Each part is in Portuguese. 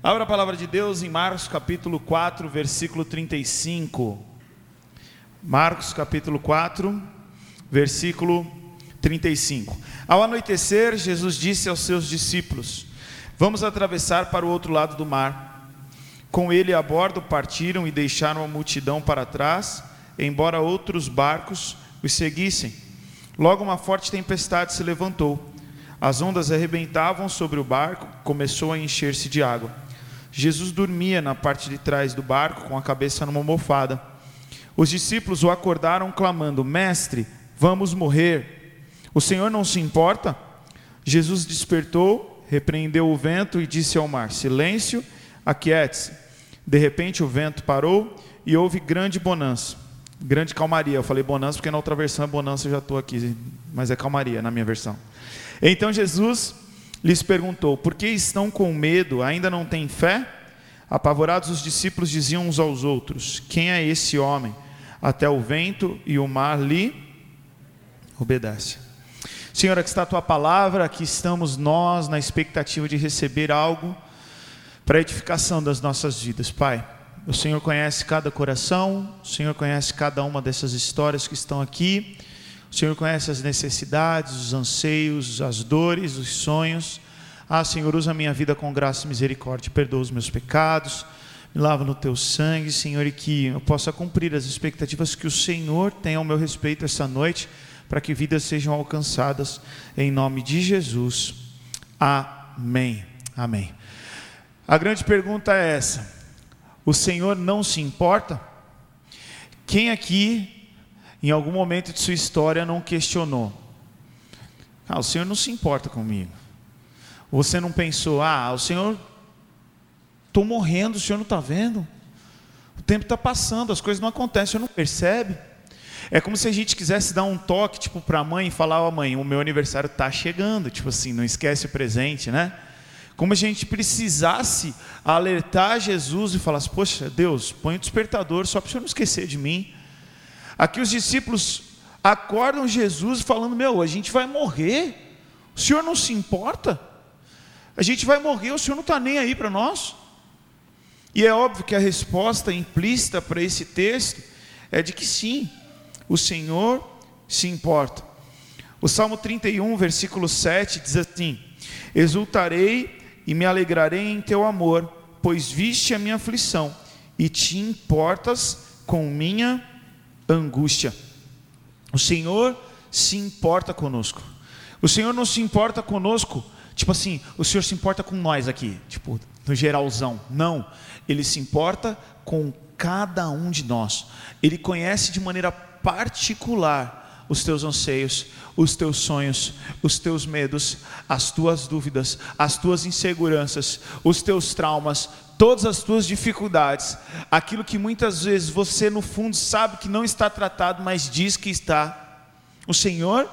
Abra a palavra de Deus em Marcos capítulo 4, versículo 35. Marcos capítulo 4, versículo 35. Ao anoitecer, Jesus disse aos seus discípulos: Vamos atravessar para o outro lado do mar. Com ele a bordo partiram e deixaram a multidão para trás, embora outros barcos os seguissem. Logo uma forte tempestade se levantou. As ondas arrebentavam sobre o barco, começou a encher-se de água. Jesus dormia na parte de trás do barco com a cabeça numa almofada. Os discípulos o acordaram clamando: Mestre, vamos morrer. O Senhor não se importa? Jesus despertou, repreendeu o vento e disse ao mar: Silêncio, aquiete-se. De repente o vento parou e houve grande bonança. Grande calmaria. Eu falei bonança porque na outra versão é bonança, eu já estou aqui, mas é calmaria na minha versão. Então Jesus lhes perguntou: Por que estão com medo? Ainda não têm fé? Apavorados, os discípulos diziam uns aos outros: Quem é esse homem? Até o vento e o mar lhe obedecem. Senhor, aqui está a tua palavra, aqui estamos nós na expectativa de receber algo para a edificação das nossas vidas, Pai. O Senhor conhece cada coração, o Senhor conhece cada uma dessas histórias que estão aqui. O Senhor conhece as necessidades, os anseios, as dores, os sonhos. Ah, Senhor, usa a minha vida com graça e misericórdia, perdoa os meus pecados, me lava no teu sangue, Senhor, e que eu possa cumprir as expectativas que o Senhor tem ao meu respeito essa noite, para que vidas sejam alcançadas, em nome de Jesus. Amém. Amém. A grande pergunta é essa: o Senhor não se importa? Quem aqui em algum momento de sua história não questionou. Ah, o Senhor não se importa comigo. Você não pensou, ah, o Senhor, estou morrendo, o Senhor não está vendo? O tempo está passando, as coisas não acontecem, o Senhor não percebe? É como se a gente quisesse dar um toque, tipo, para a mãe e falar, ó oh, mãe, o meu aniversário está chegando, tipo assim, não esquece o presente, né? Como a gente precisasse alertar Jesus e falasse, poxa, Deus, põe o despertador só para o Senhor não esquecer de mim. Aqui os discípulos acordam Jesus falando: Meu, a gente vai morrer, o Senhor não se importa, a gente vai morrer, o Senhor não está nem aí para nós. E é óbvio que a resposta implícita para esse texto é de que sim, o Senhor se importa. O Salmo 31, versículo 7 diz assim: Exultarei e me alegrarei em teu amor, pois viste a minha aflição e te importas com minha angústia. O Senhor se importa conosco. O Senhor não se importa conosco, tipo assim, o Senhor se importa com nós aqui, tipo, no geralzão. Não, Ele se importa com cada um de nós. Ele conhece de maneira particular os teus anseios, os teus sonhos, os teus medos, as tuas dúvidas, as tuas inseguranças, os teus traumas, todas as tuas dificuldades, aquilo que muitas vezes você no fundo sabe que não está tratado, mas diz que está. O Senhor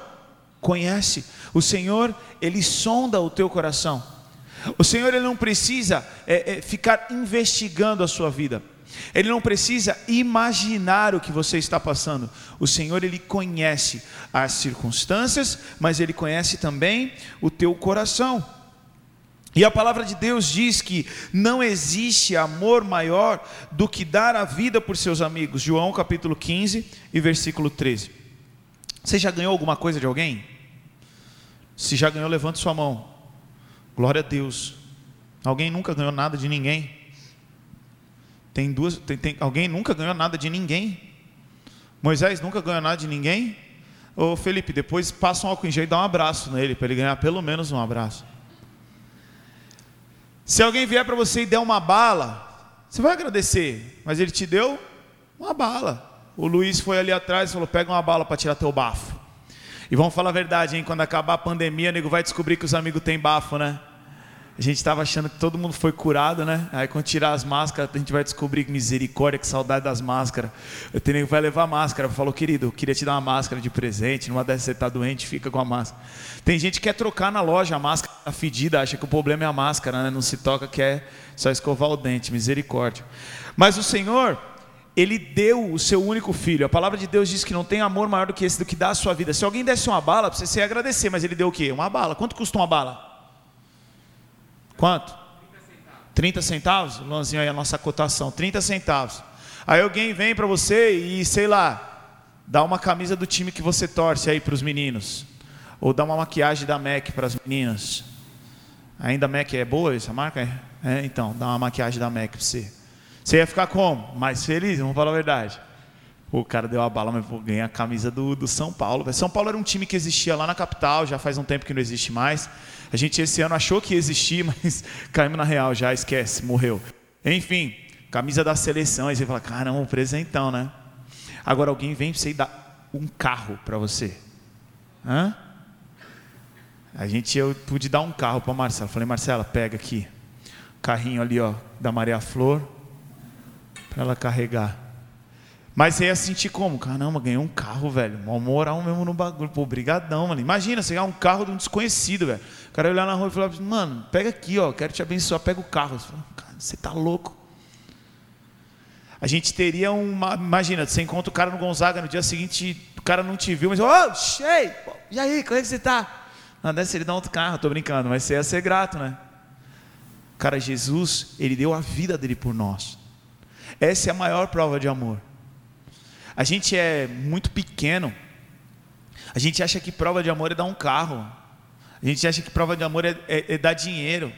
conhece, o Senhor, Ele sonda o teu coração. O Senhor, Ele não precisa é, é, ficar investigando a sua vida. Ele não precisa imaginar o que você está passando. O Senhor, Ele conhece as circunstâncias, mas Ele conhece também o teu coração. E a palavra de Deus diz que não existe amor maior do que dar a vida por seus amigos. João capítulo 15 e versículo 13. Você já ganhou alguma coisa de alguém? Se já ganhou, levante sua mão. Glória a Deus. Alguém nunca ganhou nada de ninguém? Tem duas, tem, tem, alguém nunca ganhou nada de ninguém? Moisés nunca ganhou nada de ninguém? Ô Felipe, depois passa um álcool em gel e dá um abraço nele, para ele ganhar pelo menos um abraço. Se alguém vier para você e der uma bala, você vai agradecer, mas ele te deu uma bala. O Luiz foi ali atrás e falou: pega uma bala para tirar teu bafo. E vamos falar a verdade, hein? Quando acabar a pandemia, nego vai descobrir que os amigos têm bafo, né? A gente estava achando que todo mundo foi curado, né? Aí quando tirar as máscaras, a gente vai descobrir que misericórdia, que saudade das máscaras. Eu tenho que vai levar máscara. Falou, querido, eu queria te dar uma máscara de presente. Numa dessas você está doente, fica com a máscara. Tem gente que quer trocar na loja a máscara tá fedida, acha que o problema é a máscara, né? Não se toca, quer só escovar o dente, misericórdia. Mas o Senhor, Ele deu o seu único filho. A palavra de Deus diz que não tem amor maior do que esse, do que dar a sua vida. Se alguém desse uma bala, você ia agradecer, mas Ele deu o quê? Uma bala. Quanto custa uma bala? Quanto? 30 centavos? Luanzinho aí a nossa cotação, 30 centavos. Aí alguém vem para você e, sei lá, dá uma camisa do time que você torce aí para os meninos. Ou dá uma maquiagem da MAC para as meninas. Ainda a MAC é boa essa marca? É, então, dá uma maquiagem da MAC para você. Você ia ficar como? Mais feliz? Vamos falar a verdade. O cara deu a bala, mas vou ganhar a camisa do, do São Paulo. São Paulo era um time que existia lá na capital, já faz um tempo que não existe mais. A gente esse ano achou que existia, mas caímos na real já, esquece, morreu. Enfim, camisa da seleção. Aí você fala, caramba, um presentão, né? Agora alguém vem para você e dá um carro para você. Hã? A gente, eu pude dar um carro para Marcela. Falei, Marcela, pega aqui. Carrinho ali, ó, da Maria Flor. Para ela carregar. Mas você ia sentir como? Caramba, ganhei um carro, velho. Uma moral mesmo no bagulho. Pô, brigadão, mano. Imagina, você ganhar um carro de um desconhecido, velho. O cara olhar na rua e falar, mano, pega aqui, ó, quero te abençoar, pega o carro. Você, fala, cara, você tá louco. A gente teria uma. Imagina, você encontra o cara no Gonzaga no dia seguinte, o cara não te viu, mas, ô, oh, cheio! E aí, como é que você tá? Não, ser ele dar outro carro, tô brincando, mas você ia ser grato, né? Cara, Jesus, ele deu a vida dele por nós. Essa é a maior prova de amor. A gente é muito pequeno. A gente acha que prova de amor é dar um carro. A gente acha que prova de amor é, é, é dar dinheiro.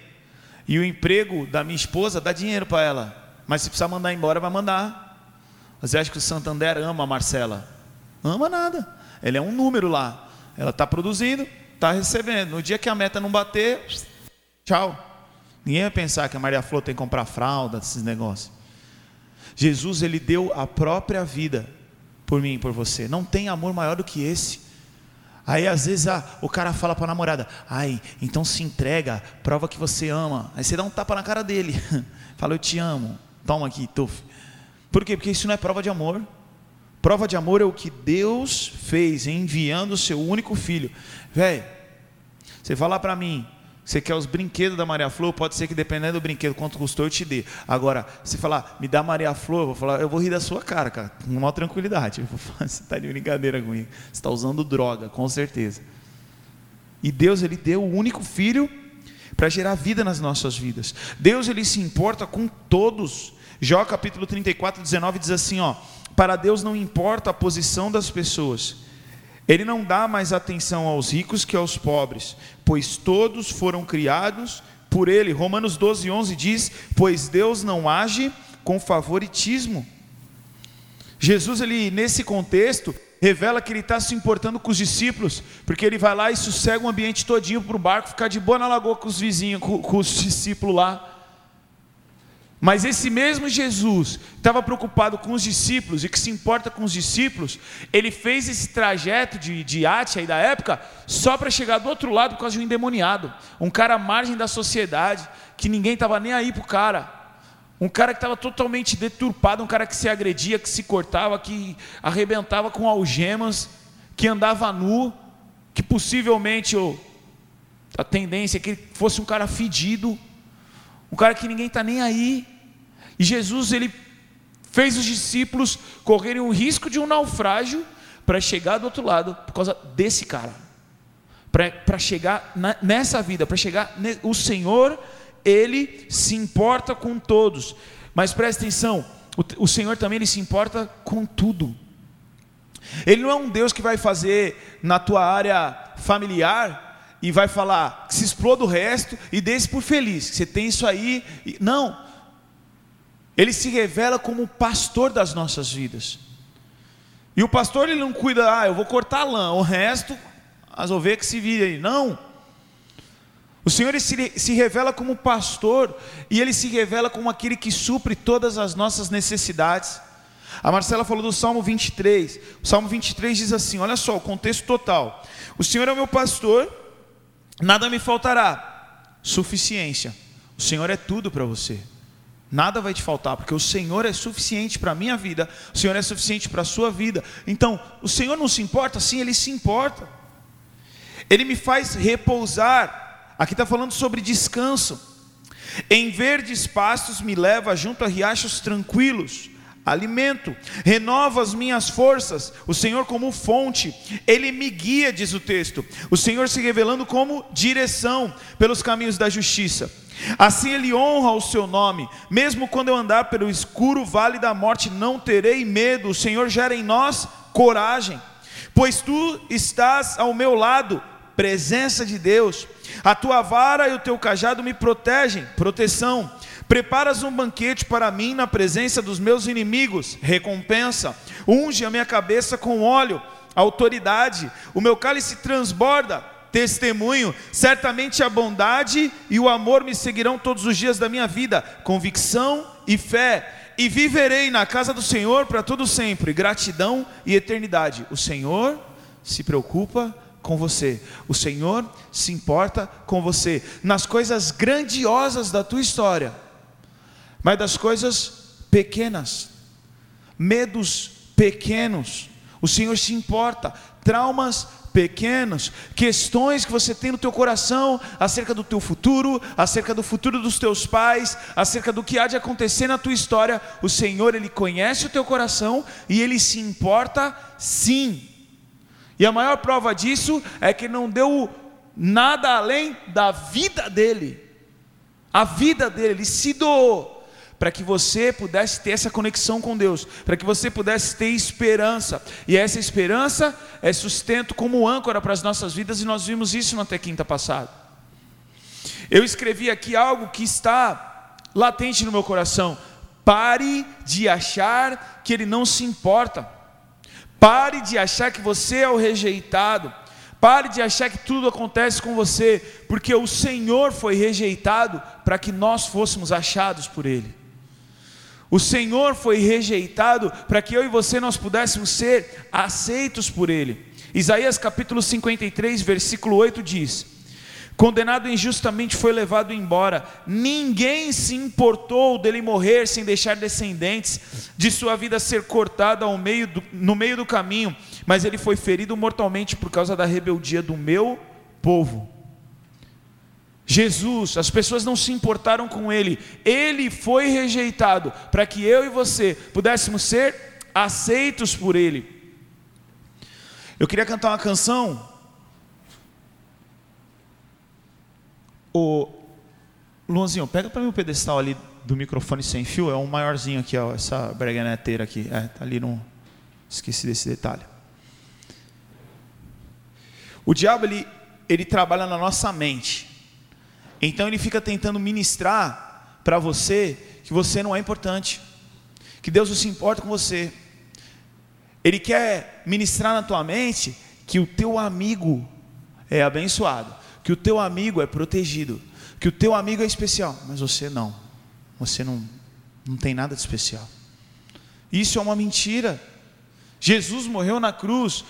E o emprego da minha esposa dá dinheiro para ela. Mas se precisar mandar embora, vai mandar. Você acha que o Santander ama a Marcela? Ama nada. Ele é um número lá. Ela está produzindo, está recebendo. No dia que a meta não bater, tchau. Ninguém vai pensar que a Maria Flor tem que comprar fralda, esses negócios. Jesus, ele deu a própria vida por mim e por você. Não tem amor maior do que esse. Aí às vezes ah, o cara fala para a namorada: ai, então se entrega, prova que você ama. Aí você dá um tapa na cara dele, fala: eu te amo, toma aqui, tuf. Por quê? Porque isso não é prova de amor. Prova de amor é o que Deus fez enviando o seu único filho. Velho, você falar para mim, você quer os brinquedos da Maria Flor? Pode ser que dependendo do brinquedo, quanto custou, eu te dê. Agora, se falar, me dá Maria Flor, eu vou falar, eu vou rir da sua cara, cara, com maior tranquilidade. Eu vou falar, você está de brincadeira comigo. Você está usando droga, com certeza. E Deus, Ele deu o único filho para gerar vida nas nossas vidas. Deus, Ele se importa com todos. Jó capítulo 34, 19 diz assim: ó, para Deus não importa a posição das pessoas ele não dá mais atenção aos ricos que aos pobres, pois todos foram criados por ele. Romanos 12, 11 diz: Pois Deus não age com favoritismo. Jesus, ele, nesse contexto, revela que ele está se importando com os discípulos, porque ele vai lá e sossega o ambiente todinho para o barco, ficar de boa na lagoa com os vizinhos, com, com os discípulos lá. Mas esse mesmo Jesus estava preocupado com os discípulos e que se importa com os discípulos, ele fez esse trajeto de, de Ate aí da época só para chegar do outro lado por causa de um endemoniado, um cara à margem da sociedade, que ninguém estava nem aí para o cara, um cara que estava totalmente deturpado, um cara que se agredia, que se cortava, que arrebentava com algemas, que andava nu, que possivelmente oh, a tendência é que ele fosse um cara fedido um cara que ninguém está nem aí. E Jesus, ele fez os discípulos correrem o risco de um naufrágio para chegar do outro lado por causa desse cara. Para chegar na, nessa vida, para chegar. O Senhor, ele se importa com todos. Mas presta atenção, o, o Senhor também ele se importa com tudo. Ele não é um Deus que vai fazer na tua área familiar e vai falar que se exploda o resto e desse por feliz, que você tem isso aí. Não. Ele se revela como o pastor das nossas vidas. E o pastor ele não cuida, ah, eu vou cortar a lã, o resto as ovelhas que se virem. Não. O Senhor se, se revela como pastor e ele se revela como aquele que supre todas as nossas necessidades. A Marcela falou do Salmo 23. O Salmo 23 diz assim: olha só, o contexto total. O Senhor é o meu pastor Nada me faltará. Suficiência. O Senhor é tudo para você. Nada vai te faltar, porque o Senhor é suficiente para a minha vida, o Senhor é suficiente para a sua vida. Então, o Senhor não se importa? Sim, Ele se importa. Ele me faz repousar. Aqui está falando sobre descanso. Em verdes pastos me leva junto a riachos tranquilos alimento, renova as minhas forças, o Senhor como fonte, Ele me guia, diz o texto, o Senhor se revelando como direção pelos caminhos da justiça. Assim ele honra o seu nome. Mesmo quando eu andar pelo escuro vale da morte, não terei medo. O Senhor gera em nós coragem, pois tu estás ao meu lado, presença de Deus. A tua vara e o teu cajado me protegem, proteção. Preparas um banquete para mim na presença dos meus inimigos, recompensa. Unge a minha cabeça com óleo, autoridade. O meu cálice transborda testemunho, certamente a bondade e o amor me seguirão todos os dias da minha vida, convicção e fé, e viverei na casa do Senhor para todo sempre, gratidão e eternidade. O Senhor se preocupa com você, o Senhor se importa com você nas coisas grandiosas da tua história, mas das coisas pequenas, medos pequenos, o Senhor se importa, traumas pequenos, questões que você tem no teu coração acerca do teu futuro, acerca do futuro dos teus pais, acerca do que há de acontecer na tua história, o Senhor ele conhece o teu coração e ele se importa sim. E a maior prova disso é que não deu nada além da vida dele. A vida dele, ele se doou para que você pudesse ter essa conexão com Deus, para que você pudesse ter esperança. E essa esperança é sustento como âncora para as nossas vidas, e nós vimos isso no até quinta passada. Eu escrevi aqui algo que está latente no meu coração. Pare de achar que Ele não se importa. Pare de achar que você é o rejeitado. Pare de achar que tudo acontece com você, porque o Senhor foi rejeitado para que nós fôssemos achados por Ele. O Senhor foi rejeitado para que eu e você nós pudéssemos ser aceitos por Ele. Isaías capítulo 53, versículo 8 diz: Condenado injustamente foi levado embora, ninguém se importou dele morrer sem deixar descendentes, de sua vida ser cortada ao meio do, no meio do caminho, mas ele foi ferido mortalmente por causa da rebeldia do meu povo. Jesus, as pessoas não se importaram com ele, ele foi rejeitado para que eu e você pudéssemos ser aceitos por ele. Eu queria cantar uma canção. O Luanzinho, pega para mim o pedestal ali do microfone sem fio, é um maiorzinho aqui, ó, essa breganeteira aqui, é, tá ali no esqueci desse detalhe. O diabo ele ele trabalha na nossa mente. Então ele fica tentando ministrar para você que você não é importante, que Deus não se importa com você. Ele quer ministrar na tua mente que o teu amigo é abençoado, que o teu amigo é protegido, que o teu amigo é especial, mas você não. Você não não tem nada de especial. Isso é uma mentira. Jesus morreu na cruz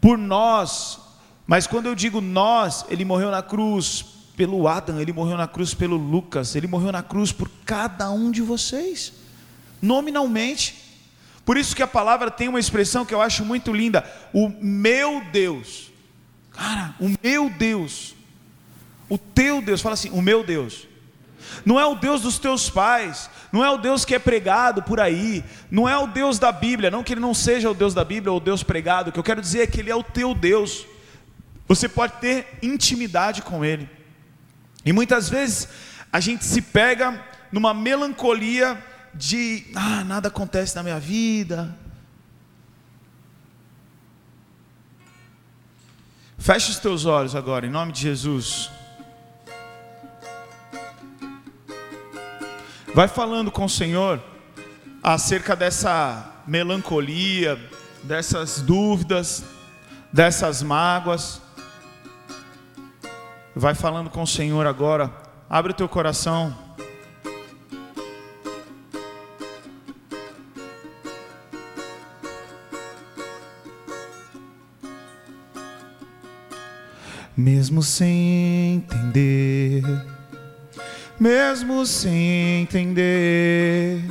por nós, mas quando eu digo nós, ele morreu na cruz pelo Adam, ele morreu na cruz pelo Lucas, ele morreu na cruz por cada um de vocês, nominalmente. Por isso que a palavra tem uma expressão que eu acho muito linda: o meu Deus. Cara, o meu Deus. O teu Deus, fala assim, o meu Deus. Não é o Deus dos teus pais, não é o Deus que é pregado por aí, não é o Deus da Bíblia, não que ele não seja o Deus da Bíblia ou o Deus pregado, o que eu quero dizer é que ele é o teu Deus. Você pode ter intimidade com ele. E muitas vezes a gente se pega numa melancolia de, ah, nada acontece na minha vida. Feche os teus olhos agora, em nome de Jesus. Vai falando com o Senhor acerca dessa melancolia, dessas dúvidas, dessas mágoas. Vai falando com o Senhor agora. Abre o teu coração. Mesmo sem entender, mesmo sem entender,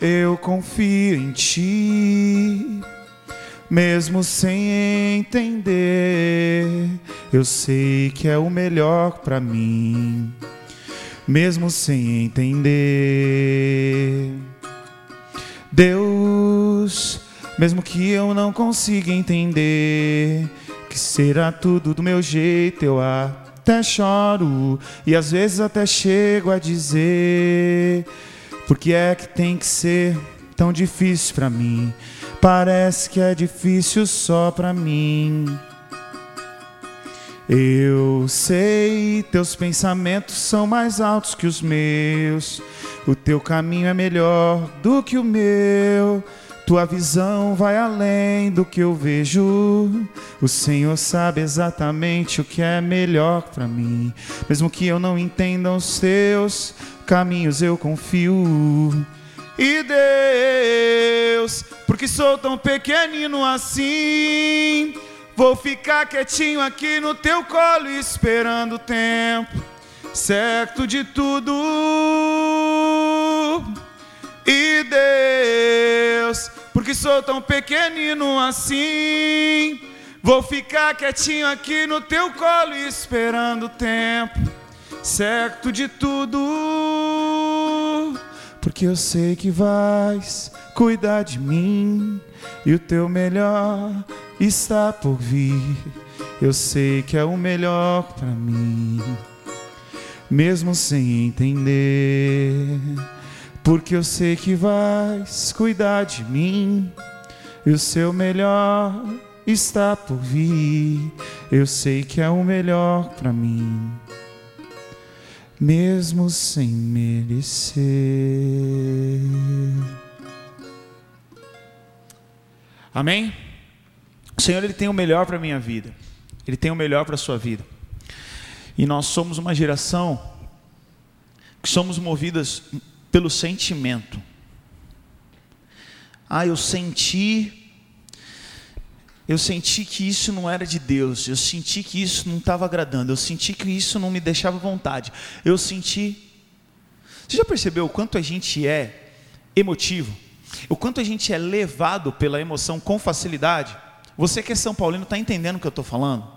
eu confio em Ti mesmo sem entender. Eu sei que é o melhor para mim, mesmo sem entender. Deus, mesmo que eu não consiga entender, que será tudo do meu jeito, eu até choro e às vezes até chego a dizer: por que é que tem que ser tão difícil para mim? Parece que é difícil só para mim. Eu sei, teus pensamentos são mais altos que os meus. O teu caminho é melhor do que o meu. Tua visão vai além do que eu vejo. O Senhor sabe exatamente o que é melhor para mim. Mesmo que eu não entenda os teus caminhos, eu confio. E Deus, porque sou tão pequenino assim, vou ficar quietinho aqui no teu colo esperando o tempo certo de tudo. E Deus, porque sou tão pequenino assim, vou ficar quietinho aqui no teu colo esperando o tempo certo de tudo. Porque eu sei que vais cuidar de mim e o teu melhor está por vir. Eu sei que é o melhor para mim, mesmo sem entender porque eu sei que vais cuidar de mim e o seu melhor está por vir. Eu sei que é o melhor para mim, mesmo sem merecer. Amém? O Senhor ele tem o melhor para a minha vida. Ele tem o melhor para a sua vida. E nós somos uma geração que somos movidas pelo sentimento. Ah, eu senti eu senti que isso não era de Deus, eu senti que isso não estava agradando, eu senti que isso não me deixava vontade. Eu senti Você já percebeu o quanto a gente é emotivo? O quanto a gente é levado pela emoção com facilidade? Você que é São Paulino está entendendo o que eu estou falando?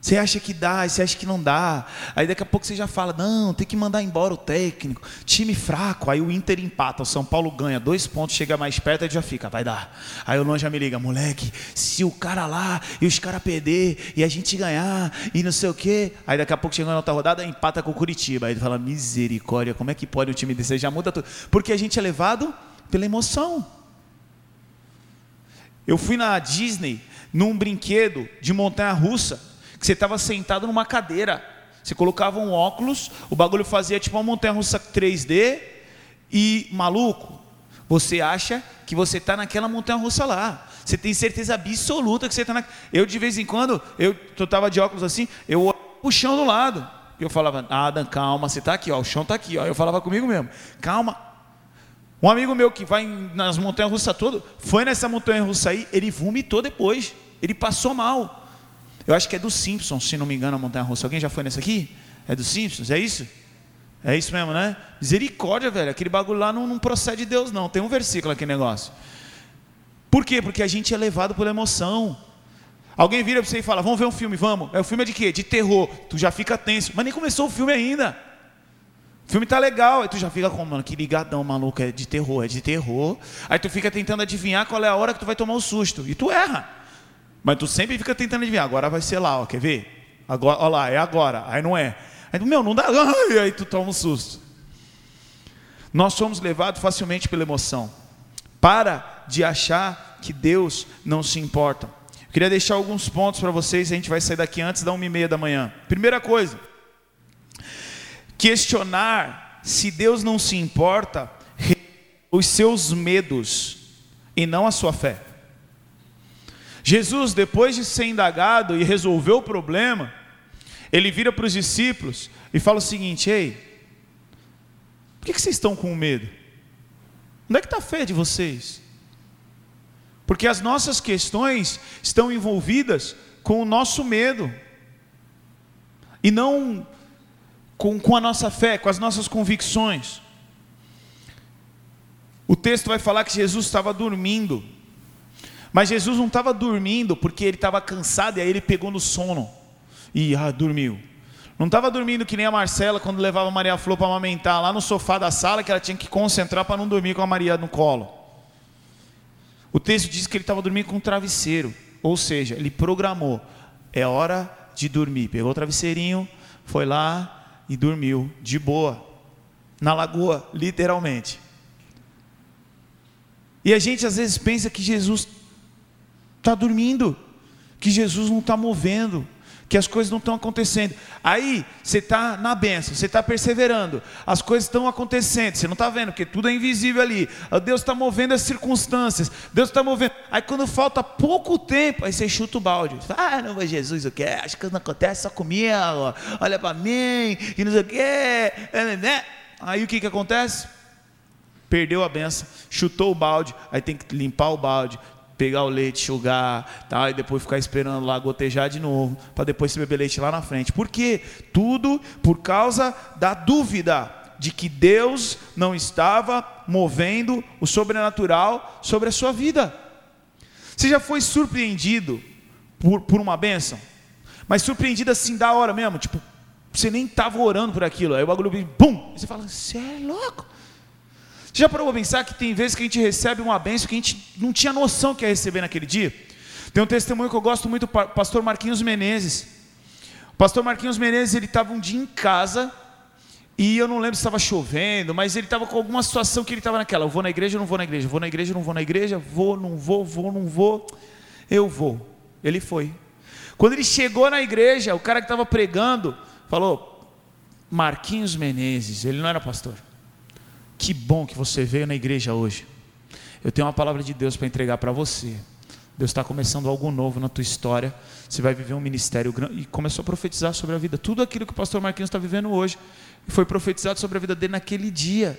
Você acha que dá, você acha que não dá. Aí daqui a pouco você já fala: não, tem que mandar embora o técnico. Time fraco. Aí o Inter empata, o São Paulo ganha dois pontos, chega mais perto, e já fica, vai dar. Aí o Lon já me liga: moleque, se o cara lá e os caras perder e a gente ganhar e não sei o quê. Aí daqui a pouco chega na outra rodada, empata com o Curitiba. Aí ele fala: misericórdia, como é que pode o time desse? Já muda tudo. Porque a gente é levado pela emoção. Eu fui na Disney num brinquedo de montanha russa que você estava sentado numa cadeira. Você colocava um óculos, o bagulho fazia tipo uma montanha russa 3D e maluco, você acha que você está naquela montanha russa lá. Você tem certeza absoluta que você está na. Eu de vez em quando, eu estava de óculos assim, eu olhava o chão do lado. Eu falava, Adam, calma, você está aqui, ó, o chão está aqui, ó. Eu falava comigo mesmo, calma. Um amigo meu que vai nas montanhas russas todo, foi nessa montanha russa aí, ele vomitou depois. Ele passou mal. Eu acho que é do Simpsons, se não me engano, a Montanha Russa. Alguém já foi nessa aqui? É do Simpsons? É isso? É isso mesmo, né? Misericórdia, velho. Aquele bagulho lá não, não procede de Deus, não. Tem um versículo aqui negócio. Por quê? Porque a gente é levado pela emoção. Alguém vira para você e fala: Vamos ver um filme, vamos. É o filme é de quê? De terror. Tu já fica tenso. Mas nem começou o filme ainda. O filme tá legal. Aí tu já fica com, mano, que ligadão maluco. É de terror, é de terror. Aí tu fica tentando adivinhar qual é a hora que tu vai tomar o susto. E tu erra. Mas tu sempre fica tentando adivinhar, agora vai ser lá, ó, quer ver? Agora, ó lá, é agora, aí não é. Aí meu, não dá, aí tu toma um susto. Nós somos levados facilmente pela emoção. Para de achar que Deus não se importa. Eu queria deixar alguns pontos para vocês, a gente vai sair daqui antes da uma e meia da manhã. Primeira coisa, questionar se Deus não se importa os seus medos e não a sua fé. Jesus, depois de ser indagado e resolver o problema, ele vira para os discípulos e fala o seguinte: Ei, por que, vocês estão com medo? Onde é que está a fé de vocês? Porque as nossas questões estão envolvidas com o nosso medo, e não com, com a nossa fé, com as nossas convicções. O texto vai falar que Jesus estava dormindo. Mas Jesus não estava dormindo porque ele estava cansado e aí ele pegou no sono e ah, dormiu. Não estava dormindo que nem a Marcela quando levava a Maria Flor para amamentar lá no sofá da sala que ela tinha que concentrar para não dormir com a Maria no colo. O texto diz que ele estava dormindo com um travesseiro, ou seja, ele programou. É hora de dormir. Pegou o travesseirinho, foi lá e dormiu de boa, na lagoa, literalmente. E a gente às vezes pensa que Jesus está dormindo, que Jesus não está movendo, que as coisas não estão acontecendo. Aí você está na benção, você está perseverando, as coisas estão acontecendo, você não está vendo, porque tudo é invisível ali. Deus está movendo as circunstâncias, Deus está movendo. Aí quando falta pouco tempo, aí você chuta o balde. Ah, não, mas Jesus, o que? Acho que não acontece só comigo, olha para mim, e não sei o que. Né, né? Aí o que, que acontece? Perdeu a benção, chutou o balde, aí tem que limpar o balde, pegar o leite, enxugar, tá? e depois ficar esperando lá gotejar de novo, para depois se beber leite lá na frente. Por quê? Tudo por causa da dúvida de que Deus não estava movendo o sobrenatural sobre a sua vida. Você já foi surpreendido por, por uma bênção? Mas surpreendido assim da hora mesmo, tipo, você nem estava orando por aquilo, aí o bagulho e você fala, você é louco? Você já parou para pensar que tem vezes que a gente recebe uma bênção que a gente não tinha noção que ia receber naquele dia? Tem um testemunho que eu gosto muito pastor Marquinhos Menezes. O pastor Marquinhos Menezes, ele estava um dia em casa, e eu não lembro se estava chovendo, mas ele estava com alguma situação que ele estava naquela, eu vou na igreja, não vou na igreja, vou na igreja, não vou na igreja, vou, não vou, vou, não vou, eu vou. Ele foi. Quando ele chegou na igreja, o cara que estava pregando falou: Marquinhos Menezes, ele não era pastor. Que bom que você veio na igreja hoje. Eu tenho uma palavra de Deus para entregar para você. Deus está começando algo novo na tua história. Você vai viver um ministério grande. E começou a profetizar sobre a vida. Tudo aquilo que o pastor Marquinhos está vivendo hoje foi profetizado sobre a vida dele naquele dia.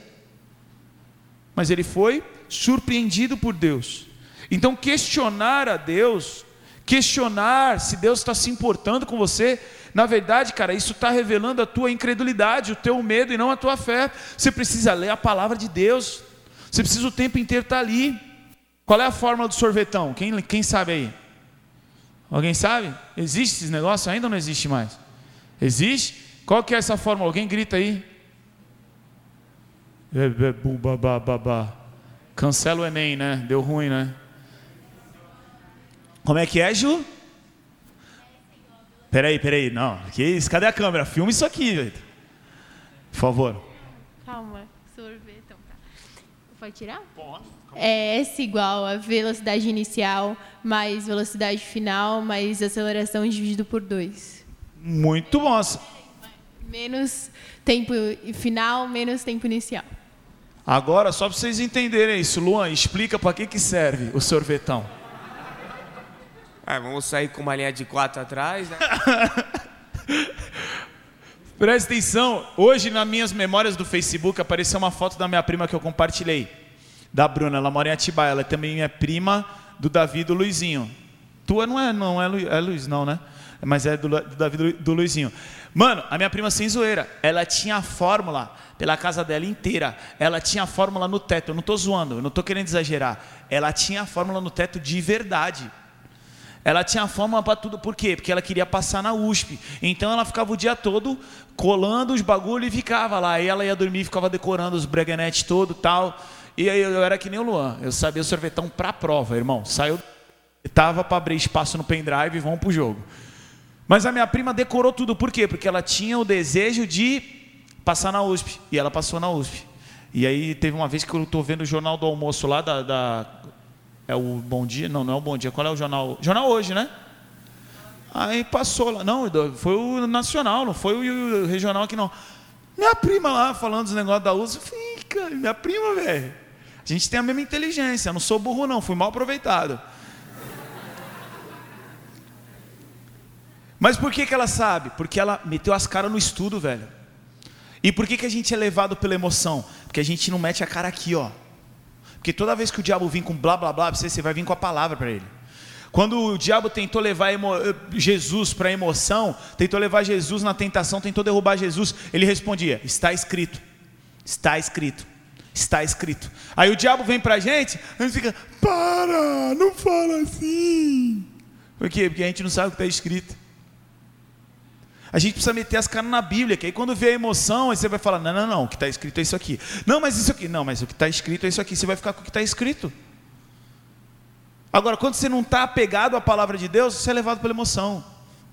Mas ele foi surpreendido por Deus. Então, questionar a Deus, questionar se Deus está se importando com você, na verdade, cara, isso está revelando a tua incredulidade, o teu medo e não a tua fé. Você precisa ler a palavra de Deus. Você precisa o tempo inteiro estar tá ali. Qual é a fórmula do sorvetão? Quem, quem sabe aí? Alguém sabe? Existe esse negócio ainda não existe mais? Existe? Qual que é essa fórmula? Alguém grita aí. Cancela o Enem, né? Deu ruim, né? Como é que é, Ju? Peraí, peraí, não. Que isso? Cadê a câmera? Filma isso aqui, velho. Por favor. Calma, sorvetão. Tá. Pode tirar? Pode. É S igual a velocidade inicial mais velocidade final mais aceleração dividido por 2. Muito bom. Menos tempo final, menos tempo inicial. Agora, só para vocês entenderem isso, Luan, explica para que, que serve o sorvetão. Ah, vamos sair com uma linha de quatro atrás, né? Presta atenção, hoje nas minhas memórias do Facebook apareceu uma foto da minha prima que eu compartilhei, da Bruna, ela mora em Atibaia, ela também é prima do Davi do Luizinho. Tua não é, não é, Lu, é Luiz, não, né? Mas é do, do Davi do, do Luizinho. Mano, a minha prima sem zoeira, ela tinha a fórmula pela casa dela inteira. Ela tinha a fórmula no teto. Eu não estou zoando, eu não estou querendo exagerar. Ela tinha a fórmula no teto de verdade. Ela tinha fama para tudo, por quê? Porque ela queria passar na USP. Então ela ficava o dia todo colando os bagulho e ficava lá. Aí ela ia dormir, ficava decorando os breganetes todo tal. E aí eu era que nem o Luan, eu sabia sorvetão para a prova, irmão. Saiu, tava para abrir espaço no pendrive e vamos pro jogo. Mas a minha prima decorou tudo, por quê? Porque ela tinha o desejo de passar na USP. E ela passou na USP. E aí teve uma vez que eu estou vendo o jornal do almoço lá da, da é o Bom Dia? Não, não é o Bom Dia. Qual é o jornal? Jornal Hoje, né? Aí passou lá. Não, foi o nacional, não foi o regional aqui, não. Minha prima lá falando dos negócios da USA. Fica, minha prima, velho. A gente tem a mesma inteligência. Eu não sou burro, não. Fui mal aproveitado. Mas por que, que ela sabe? Porque ela meteu as caras no estudo, velho. E por que, que a gente é levado pela emoção? Porque a gente não mete a cara aqui, ó. Porque toda vez que o diabo vir com blá blá blá, você, você vai vir com a palavra para ele. Quando o diabo tentou levar Jesus para a emoção, tentou levar Jesus na tentação, tentou derrubar Jesus, ele respondia: Está escrito, está escrito, está escrito. Aí o diabo vem para a gente, a gente fica: Para, não fala assim. Por quê? Porque a gente não sabe o que está escrito. A gente precisa meter as caras na Bíblia, que aí quando vê a emoção, aí você vai falar: não, não, não, o que está escrito é isso aqui. Não, mas isso aqui. Não, mas o que está escrito é isso aqui. Você vai ficar com o que está escrito. Agora, quando você não está apegado à palavra de Deus, você é levado pela emoção.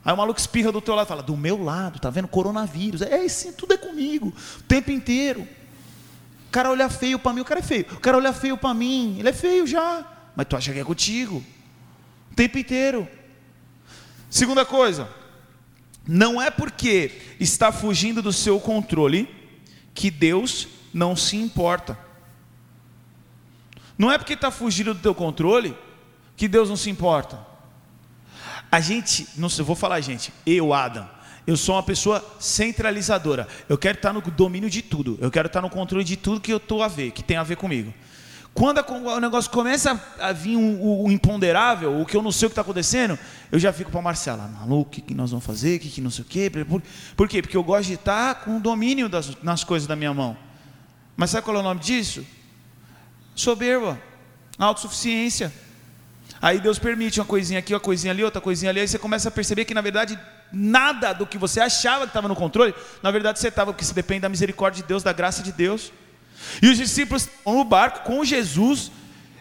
Aí o maluco espirra do teu lado e fala: Do meu lado, tá vendo? Coronavírus. É assim, tudo é comigo, o tempo inteiro. O cara olha feio para mim, o cara é feio. O cara olha feio para mim, ele é feio já. Mas tu acha que é contigo. O tempo inteiro. Segunda coisa, não é porque está fugindo do seu controle que Deus não se importa. Não é porque está fugindo do teu controle que Deus não se importa. A gente, não sei, vou falar, gente, eu, Adam, eu sou uma pessoa centralizadora. Eu quero estar no domínio de tudo. Eu quero estar no controle de tudo que eu estou a ver, que tem a ver comigo. Quando o negócio começa a vir o, um, imponderável, o que eu não sei o que está acontecendo, eu já fico para Marcela, maluco, o que, que nós vamos fazer, o que, que não sei o quê. Por, por quê? Porque eu gosto de estar com o domínio das, nas coisas da minha mão. Mas sabe qual é o nome disso? Soberba, autossuficiência. Aí Deus permite uma coisinha aqui, uma coisinha ali, outra coisinha ali, aí você começa a perceber que na verdade nada do que você achava que estava no controle, na verdade você estava, porque você depende da misericórdia de Deus, da graça de Deus. E os discípulos no barco com Jesus,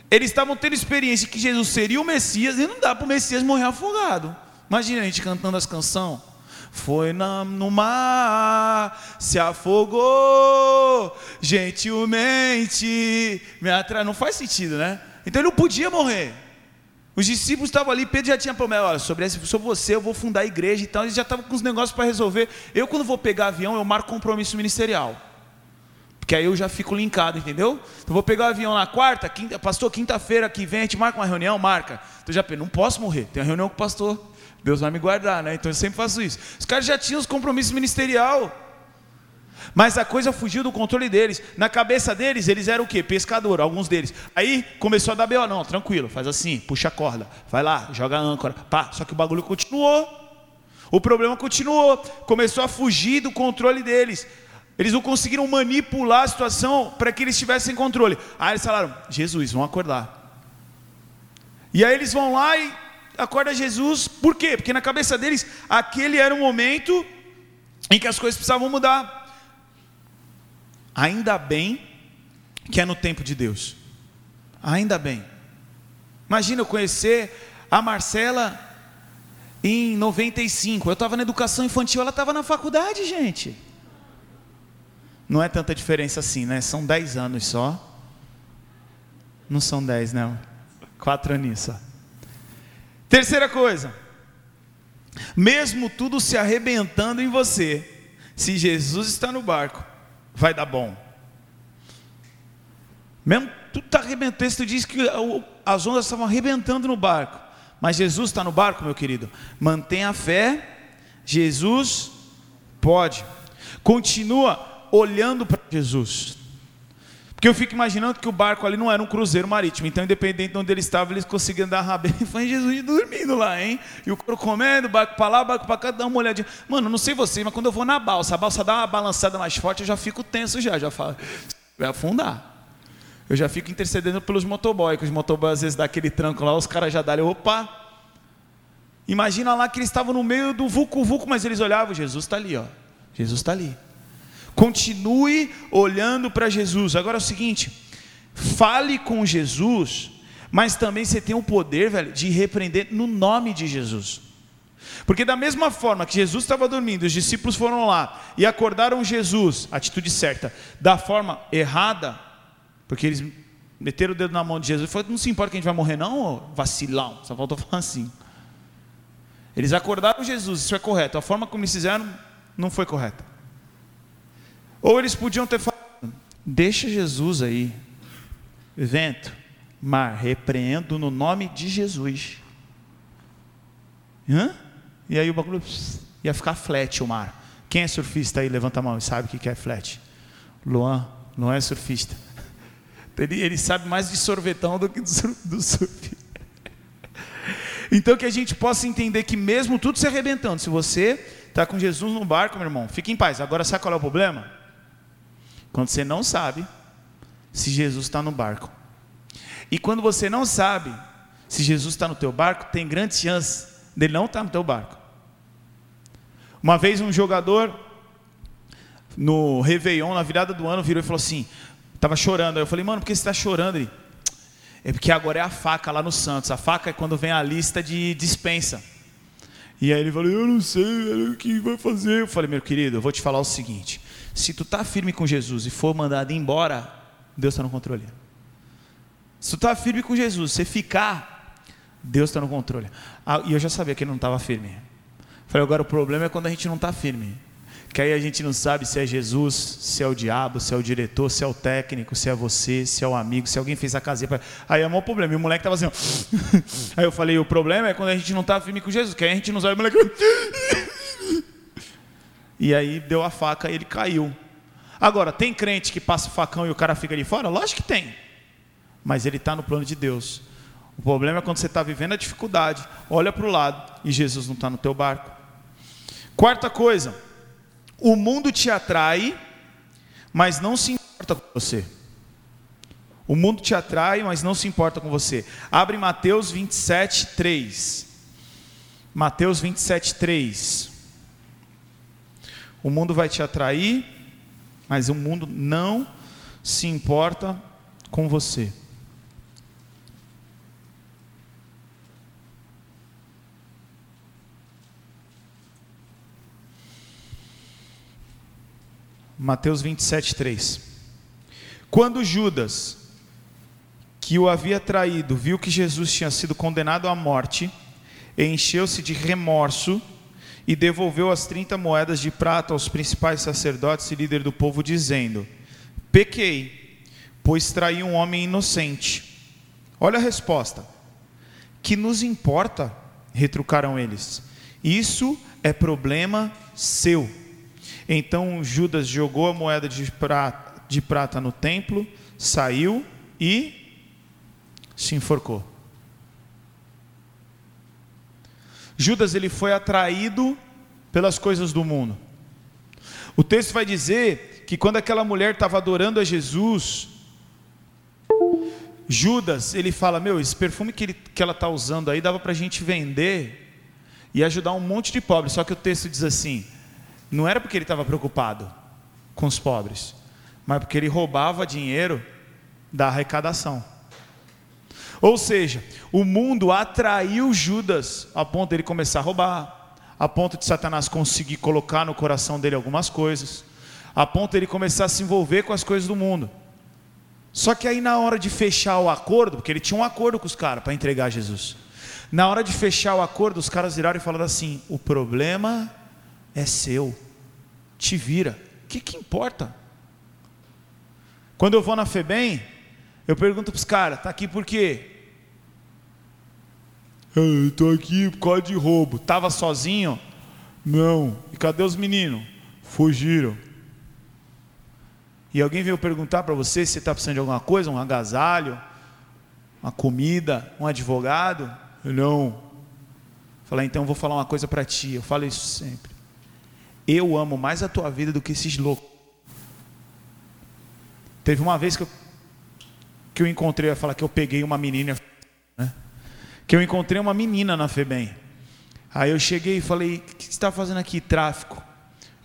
eles estavam tendo experiência que Jesus seria o Messias, e não dá para o Messias morrer afogado. Imagina a gente cantando as canções. Foi na, no mar, se afogou, gentilmente me atrai. Não faz sentido, né? Então ele não podia morrer. Os discípulos estavam ali, Pedro já tinha promessa, olha, sobre, sobre você eu vou fundar a igreja e tal, eles já estavam com os negócios para resolver. Eu, quando vou pegar avião, eu marco compromisso ministerial. Porque aí eu já fico linkado, entendeu? Então vou pegar o avião na quarta, quinta, pastor, quinta-feira que vem, a gente marca uma reunião, marca. Então já não posso morrer, tem uma reunião com o pastor, Deus vai me guardar, né? Então eu sempre faço isso. Os caras já tinham os compromissos ministerial. Mas a coisa fugiu do controle deles. Na cabeça deles, eles eram o quê? Pescador, alguns deles. Aí começou a dar B.O. Não, tranquilo, faz assim, puxa a corda, vai lá, joga a âncora, pá. Só que o bagulho continuou. O problema continuou. Começou a fugir do controle deles. Eles não conseguiram manipular a situação para que eles tivessem controle. Aí eles falaram: Jesus, vão acordar. E aí eles vão lá e acorda Jesus. Por quê? Porque na cabeça deles aquele era o momento em que as coisas precisavam mudar. Ainda bem que é no tempo de Deus. Ainda bem. Imagina eu conhecer a Marcela em 95. Eu estava na educação infantil, ela estava na faculdade, gente. Não é tanta diferença assim, né? São 10 anos só. Não são 10, não. Quatro anos só. Terceira coisa. Mesmo tudo se arrebentando em você, se Jesus está no barco, vai dar bom. Mesmo tudo está arrebentando, esse diz que as ondas estavam arrebentando no barco. Mas Jesus está no barco, meu querido. Mantenha a fé, Jesus pode. Continua olhando para Jesus. Porque eu fico imaginando que o barco ali não era um cruzeiro marítimo. Então, independente de onde ele estava, eles conseguiam dar rabê. E foi Jesus dormindo lá, hein? E o couro comendo, barco para lá, barco para cá, dá uma olhadinha. Mano, não sei você, mas quando eu vou na balsa, a balsa dá uma balançada mais forte, eu já fico tenso já. Já falo, vai afundar. Eu já fico intercedendo pelos motoboys, que os motoboys às vezes dá aquele tranco lá, os caras já dão, opa. Imagina lá que eles estavam no meio do vulco-vulco, mas eles olhavam, Jesus está ali, ó. Jesus está ali. Continue olhando para Jesus. Agora é o seguinte: fale com Jesus, mas também você tem o poder, velho, de repreender no nome de Jesus. Porque da mesma forma que Jesus estava dormindo, os discípulos foram lá e acordaram Jesus, atitude certa, da forma errada, porque eles meteram o dedo na mão de Jesus e falaram: não se importa que a gente vai morrer, não, vacilão. Só faltou falar assim. Eles acordaram Jesus, isso é correto. A forma como eles fizeram não foi correta. Ou eles podiam ter falado: deixa Jesus aí, vento, mar, repreendo no nome de Jesus. Hã? E aí o bagulho ia ficar flat o mar. Quem é surfista aí? Levanta a mão e sabe o que é flat. Luan, não é surfista. Ele, ele sabe mais de sorvetão do que do, do surf. Então que a gente possa entender que mesmo tudo se arrebentando, se você está com Jesus no barco, meu irmão, fique em paz. Agora sabe qual é o problema? Quando você não sabe se Jesus está no barco. E quando você não sabe se Jesus está no teu barco, tem grande chance dele não estar no teu barco. Uma vez um jogador no Réveillon, na virada do ano, virou e falou assim: estava chorando. Aí eu falei, mano, por que você está chorando? Ele, é porque agora é a faca lá no Santos. A faca é quando vem a lista de dispensa. E aí ele falou: Eu não sei o que vai fazer. Eu falei: Meu querido, eu vou te falar o seguinte: se tu tá firme com Jesus e for mandado embora, Deus está no controle. Se tu está firme com Jesus, você ficar, Deus está no controle. Ah, e eu já sabia que ele não estava firme. Falei, agora o problema é quando a gente não está firme. Que aí a gente não sabe se é Jesus, se é o diabo, se é o diretor, se é o técnico, se é você, se é o amigo, se alguém fez a casinha. Aí é o maior problema. E o moleque estava assim. Ó. Aí eu falei, o problema é quando a gente não está firme com Jesus, que aí a gente não sabe o moleque. E aí deu a faca e ele caiu. Agora, tem crente que passa o facão e o cara fica ali fora? Lógico que tem. Mas ele está no plano de Deus. O problema é quando você está vivendo a dificuldade, olha para o lado e Jesus não está no teu barco. Quarta coisa, o mundo te atrai, mas não se importa com você. O mundo te atrai, mas não se importa com você. Abre Mateus 27, 3. Mateus 27, 3. O mundo vai te atrair, mas o mundo não se importa com você. Mateus 27, 3. Quando Judas, que o havia traído, viu que Jesus tinha sido condenado à morte, encheu-se de remorso e devolveu as 30 moedas de prata aos principais sacerdotes e líder do povo, dizendo: Pequei, pois traí um homem inocente. Olha a resposta. Que nos importa? retrucaram eles. Isso é problema seu. Então Judas jogou a moeda de prata, de prata no templo, saiu e se enforcou. Judas ele foi atraído pelas coisas do mundo. O texto vai dizer que quando aquela mulher estava adorando a Jesus, Judas ele fala: Meu, esse perfume que, ele, que ela está usando aí dava para a gente vender e ajudar um monte de pobres. Só que o texto diz assim: não era porque ele estava preocupado com os pobres, mas porque ele roubava dinheiro da arrecadação. Ou seja, o mundo atraiu Judas a ponto de ele começar a roubar, a ponto de Satanás conseguir colocar no coração dele algumas coisas, a ponto de ele começar a se envolver com as coisas do mundo. Só que aí na hora de fechar o acordo, porque ele tinha um acordo com os caras para entregar Jesus. Na hora de fechar o acordo, os caras viraram e falaram assim: "O problema é seu, te vira. O que, que importa? Quando eu vou na FEBEM, eu pergunto para os caras, tá aqui por quê? Eu estou aqui por causa de roubo. Estava sozinho? Não. E cadê os meninos? Fugiram. E alguém veio perguntar para você se você está precisando de alguma coisa, um agasalho, uma comida, um advogado? Não. Falei, então vou falar uma coisa para ti. Eu falo isso sempre. Eu amo mais a tua vida do que esses loucos. Teve uma vez que eu, que eu encontrei, eu ia falar que eu peguei uma menina que eu encontrei uma menina na FEBEM. Aí eu cheguei e falei: O que você está fazendo aqui? Tráfico.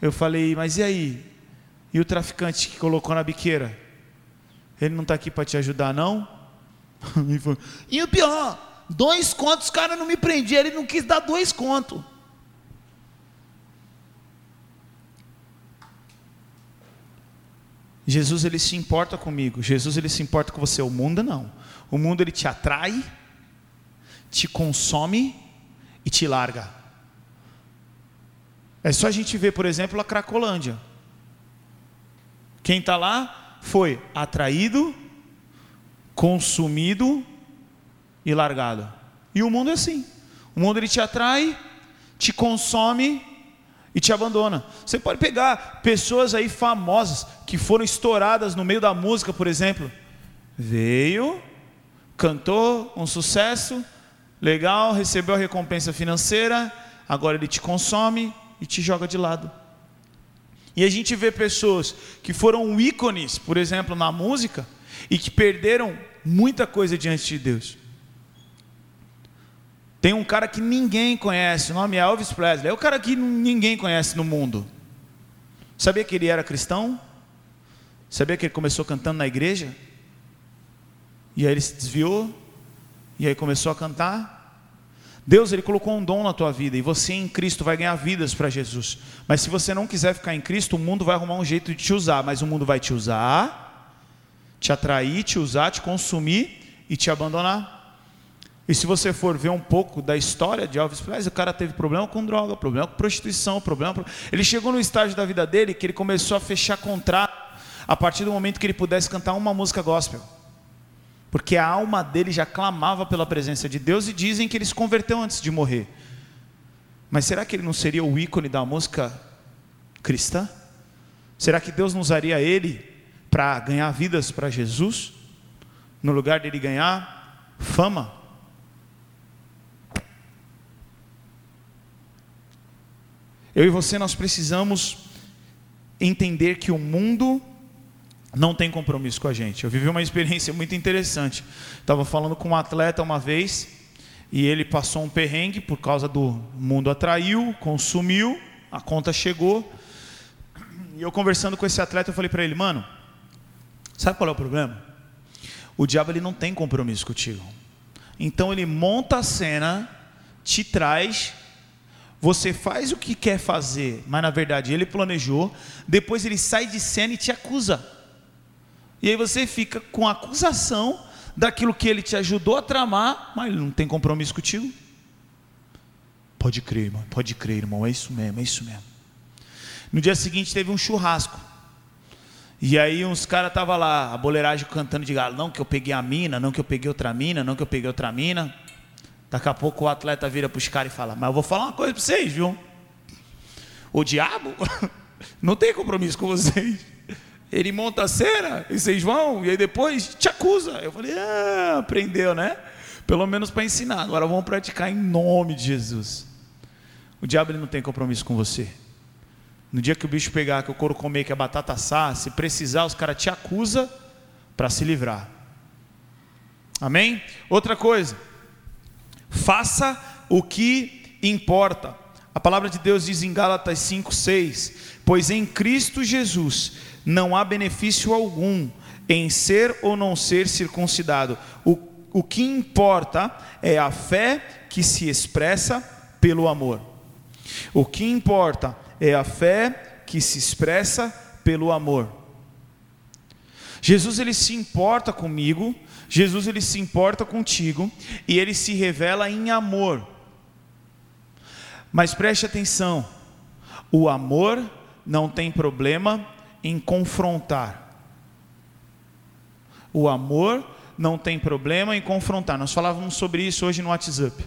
Eu falei: Mas e aí? E o traficante que colocou na biqueira? Ele não está aqui para te ajudar, não? E o pior, dois contos, os caras não me prenderam, ele não quis dar dois contos. Jesus ele se importa comigo, Jesus ele se importa com você, o mundo não. O mundo ele te atrai, te consome e te larga. É só a gente ver, por exemplo, a Cracolândia. Quem está lá foi atraído, consumido e largado. E o mundo é assim. O mundo ele te atrai, te consome e te abandona. Você pode pegar pessoas aí famosas que foram estouradas no meio da música, por exemplo. Veio, cantou um sucesso, Legal, recebeu a recompensa financeira, agora ele te consome e te joga de lado. E a gente vê pessoas que foram ícones, por exemplo, na música, e que perderam muita coisa diante de Deus. Tem um cara que ninguém conhece, o nome é Elvis Presley. É o cara que ninguém conhece no mundo. Sabia que ele era cristão? Sabia que ele começou cantando na igreja? E aí ele se desviou, e aí começou a cantar. Deus ele colocou um dom na tua vida e você em Cristo vai ganhar vidas para Jesus. Mas se você não quiser ficar em Cristo, o mundo vai arrumar um jeito de te usar, mas o mundo vai te usar, te atrair, te usar, te consumir e te abandonar. E se você for ver um pouco da história de Elvis Presley, o cara teve problema com droga, problema com prostituição, problema. Ele chegou no estágio da vida dele que ele começou a fechar contrato a partir do momento que ele pudesse cantar uma música gospel porque a alma dele já clamava pela presença de Deus e dizem que ele se converteu antes de morrer. Mas será que ele não seria o ícone da música cristã? Será que Deus não usaria ele para ganhar vidas para Jesus, no lugar dele ganhar fama? Eu e você nós precisamos entender que o mundo não tem compromisso com a gente. Eu vivi uma experiência muito interessante. Estava falando com um atleta uma vez e ele passou um perrengue por causa do mundo atraiu, consumiu, a conta chegou. E eu conversando com esse atleta, eu falei para ele, mano, sabe qual é o problema? O diabo ele não tem compromisso contigo. Então ele monta a cena, te traz, você faz o que quer fazer, mas na verdade ele planejou, depois ele sai de cena e te acusa. E aí você fica com a acusação daquilo que ele te ajudou a tramar, mas ele não tem compromisso contigo. Pode crer, irmão, pode crer, irmão, é isso mesmo, é isso mesmo. No dia seguinte teve um churrasco. E aí uns caras estavam lá, a boleiragem cantando de galo, não que eu peguei a mina, não que eu peguei outra mina, não que eu peguei outra mina. Daqui a pouco o atleta vira para os caras e fala, mas eu vou falar uma coisa para vocês, viu? O diabo não tem compromisso com vocês ele monta a cena e vocês vão, e aí depois te acusa. Eu falei, ah, aprendeu, né? Pelo menos para ensinar. Agora vamos praticar em nome de Jesus. O diabo ele não tem compromisso com você. No dia que o bicho pegar, que o couro comer, que a batata assar, se precisar, os caras te acusam para se livrar. Amém? Outra coisa, faça o que importa. A palavra de Deus diz em Gálatas 5:6, pois em Cristo Jesus não há benefício algum em ser ou não ser circuncidado. O, o que importa é a fé que se expressa pelo amor. O que importa é a fé que se expressa pelo amor. Jesus ele se importa comigo, Jesus ele se importa contigo e ele se revela em amor. Mas preste atenção, o amor não tem problema em confrontar. O amor não tem problema em confrontar. Nós falávamos sobre isso hoje no WhatsApp.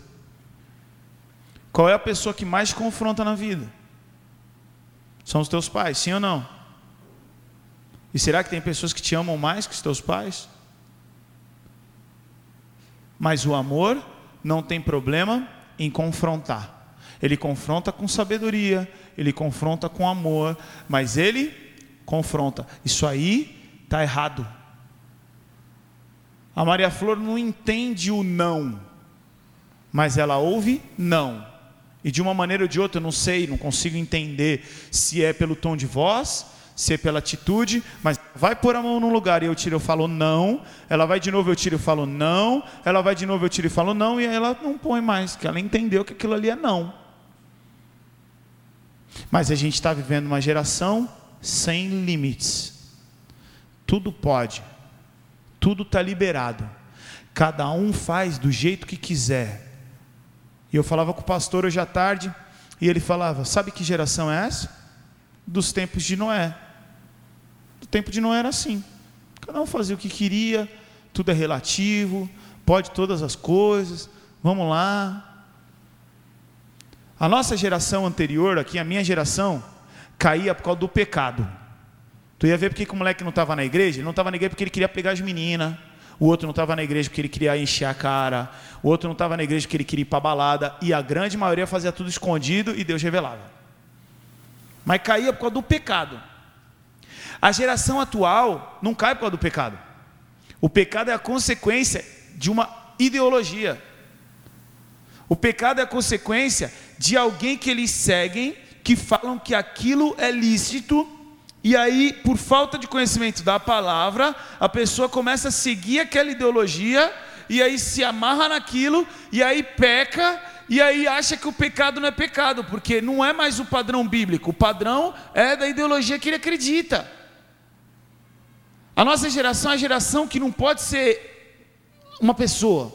Qual é a pessoa que mais confronta na vida? São os teus pais, sim ou não? E será que tem pessoas que te amam mais que os teus pais? Mas o amor não tem problema em confrontar. Ele confronta com sabedoria, ele confronta com amor, mas ele confronta. Isso aí está errado. A Maria Flor não entende o não, mas ela ouve não. E de uma maneira ou de outra, eu não sei, não consigo entender se é pelo tom de voz, se é pela atitude, mas vai pôr a mão num lugar e eu tiro, eu falo não, ela vai de novo, eu tiro, eu falo não, ela vai de novo, eu tiro e falo não, e ela não põe mais, porque ela entendeu que aquilo ali é não. Mas a gente está vivendo uma geração sem limites. Tudo pode, tudo está liberado. Cada um faz do jeito que quiser. E eu falava com o pastor hoje à tarde, e ele falava: Sabe que geração é essa? Dos tempos de Noé. Do tempo de Noé era assim. Cada um fazia o que queria, tudo é relativo, pode todas as coisas, vamos lá. A nossa geração anterior, aqui, a minha geração, caía por causa do pecado. Tu ia ver porque o moleque não estava na igreja? Ele não estava na igreja porque ele queria pegar as meninas. O outro não estava na igreja porque ele queria encher a cara. O outro não estava na igreja porque ele queria ir para balada. E a grande maioria fazia tudo escondido e Deus revelava. Mas caía por causa do pecado. A geração atual não cai por causa do pecado. O pecado é a consequência de uma ideologia. O pecado é a consequência de alguém que eles seguem que falam que aquilo é lícito, e aí, por falta de conhecimento da palavra, a pessoa começa a seguir aquela ideologia, e aí se amarra naquilo, e aí peca, e aí acha que o pecado não é pecado, porque não é mais o padrão bíblico, o padrão é da ideologia que ele acredita. A nossa geração é a geração que não pode ser uma pessoa.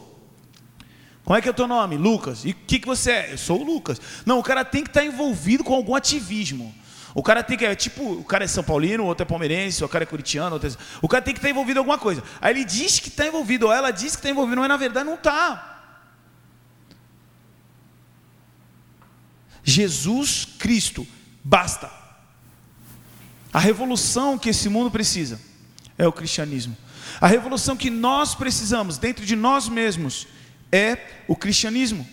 Como é que é o teu nome? Lucas. E o que, que você é? Eu sou o Lucas. Não, o cara tem que estar envolvido com algum ativismo. O cara tem que, é tipo, o cara é São Paulino, outro é palmeirense, o cara é curitiano, outro é... o cara tem que estar envolvido em alguma coisa. Aí ele diz que está envolvido, ou ela diz que está envolvido, mas na verdade não está. Jesus Cristo, basta. A revolução que esse mundo precisa é o cristianismo. A revolução que nós precisamos dentro de nós mesmos é o cristianismo.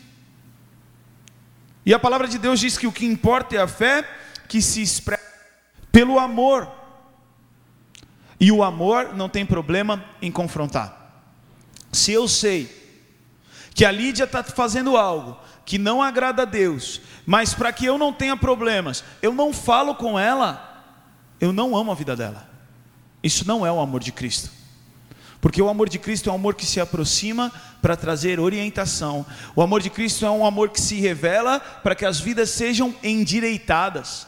E a palavra de Deus diz que o que importa é a fé que se expressa pelo amor. E o amor não tem problema em confrontar. Se eu sei que a Lídia está fazendo algo que não agrada a Deus, mas para que eu não tenha problemas, eu não falo com ela, eu não amo a vida dela. Isso não é o amor de Cristo. Porque o amor de Cristo é um amor que se aproxima para trazer orientação. O amor de Cristo é um amor que se revela para que as vidas sejam endireitadas,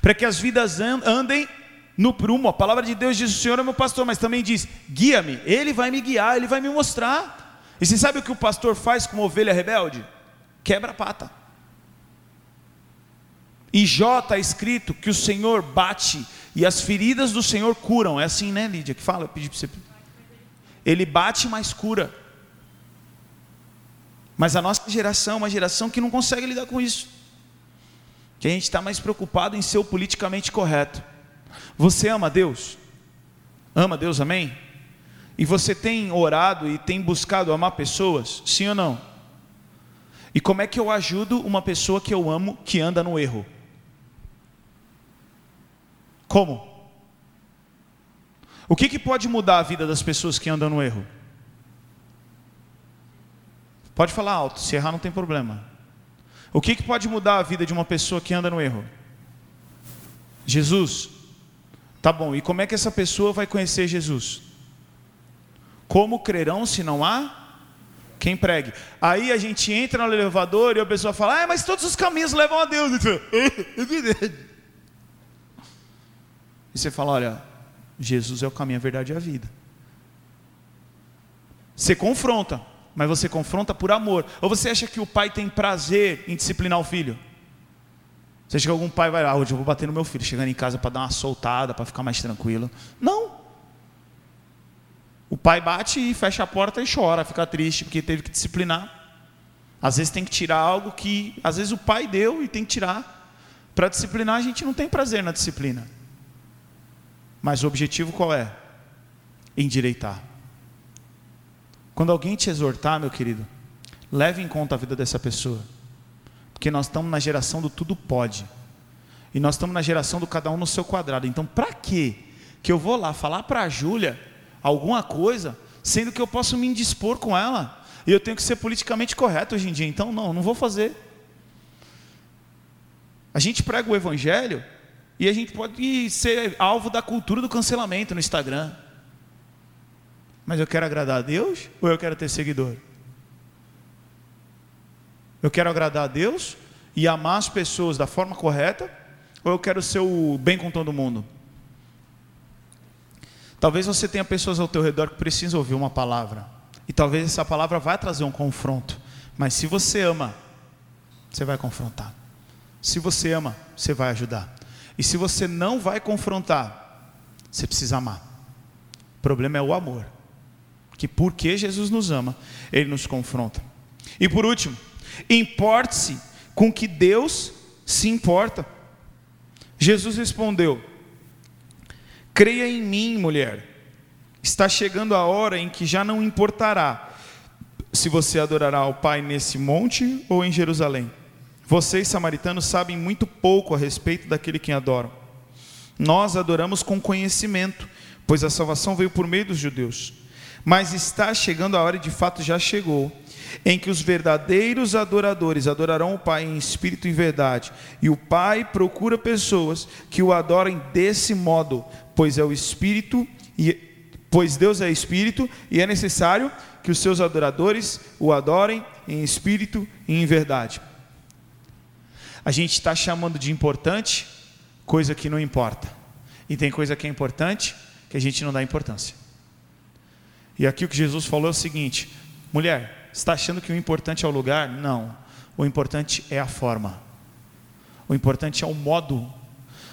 para que as vidas andem no prumo. A palavra de Deus diz: O Senhor é meu pastor, mas também diz: guia-me. Ele vai me guiar, ele vai me mostrar. E você sabe o que o pastor faz com uma ovelha rebelde? Quebra a pata. E Jó está escrito que o Senhor bate e as feridas do Senhor curam. É assim, né, Lídia? Que fala, eu pedi para você. Ele bate, mas cura. Mas a nossa geração é uma geração que não consegue lidar com isso. Que a gente está mais preocupado em ser o politicamente correto. Você ama Deus? Ama Deus, amém? E você tem orado e tem buscado amar pessoas? Sim ou não? E como é que eu ajudo uma pessoa que eu amo que anda no erro? Como? O que, que pode mudar a vida das pessoas que andam no erro? Pode falar alto, se errar não tem problema. O que, que pode mudar a vida de uma pessoa que anda no erro? Jesus. Tá bom, e como é que essa pessoa vai conhecer Jesus? Como crerão se não há quem pregue? Aí a gente entra no elevador e a pessoa fala: Ah, mas todos os caminhos levam a Deus. É e você fala: olha, Jesus é o caminho, a verdade e a vida. Você confronta, mas você confronta por amor. Ou você acha que o pai tem prazer em disciplinar o filho? Você acha que algum pai vai lá, ah, hoje eu vou bater no meu filho, chegando em casa para dar uma soltada, para ficar mais tranquilo? Não. O pai bate e fecha a porta e chora, fica triste porque teve que disciplinar. Às vezes tem que tirar algo que, às vezes o pai deu e tem que tirar. Para disciplinar, a gente não tem prazer na disciplina. Mas o objetivo qual é? Endireitar. Quando alguém te exortar, meu querido, leve em conta a vida dessa pessoa. Porque nós estamos na geração do tudo pode. E nós estamos na geração do cada um no seu quadrado. Então, para que que eu vou lá falar para a Júlia alguma coisa, sendo que eu posso me indispor com ela? E eu tenho que ser politicamente correto hoje em dia. Então, não, não vou fazer. A gente prega o evangelho e a gente pode ser alvo da cultura do cancelamento no Instagram. Mas eu quero agradar a Deus ou eu quero ter seguidor? Eu quero agradar a Deus e amar as pessoas da forma correta ou eu quero ser o bem com todo mundo? Talvez você tenha pessoas ao teu redor que precisam ouvir uma palavra. E talvez essa palavra vai trazer um confronto. Mas se você ama, você vai confrontar. Se você ama, você vai ajudar. E se você não vai confrontar, você precisa amar. O problema é o amor. Que porque Jesus nos ama, ele nos confronta. E por último, importe-se com que Deus se importa. Jesus respondeu: Creia em mim, mulher. Está chegando a hora em que já não importará se você adorará ao Pai nesse monte ou em Jerusalém. Vocês, samaritanos, sabem muito pouco a respeito daquele que adoram. Nós adoramos com conhecimento, pois a salvação veio por meio dos judeus. Mas está chegando a hora, e de fato já chegou, em que os verdadeiros adoradores adorarão o Pai em espírito e verdade. E o Pai procura pessoas que o adorem desse modo, pois é o espírito e Pois Deus é espírito e é necessário que os seus adoradores o adorem em espírito e em verdade. A gente está chamando de importante coisa que não importa, e tem coisa que é importante que a gente não dá importância. E aqui o que Jesus falou é o seguinte: mulher, está achando que o importante é o lugar? Não, o importante é a forma, o importante é o modo.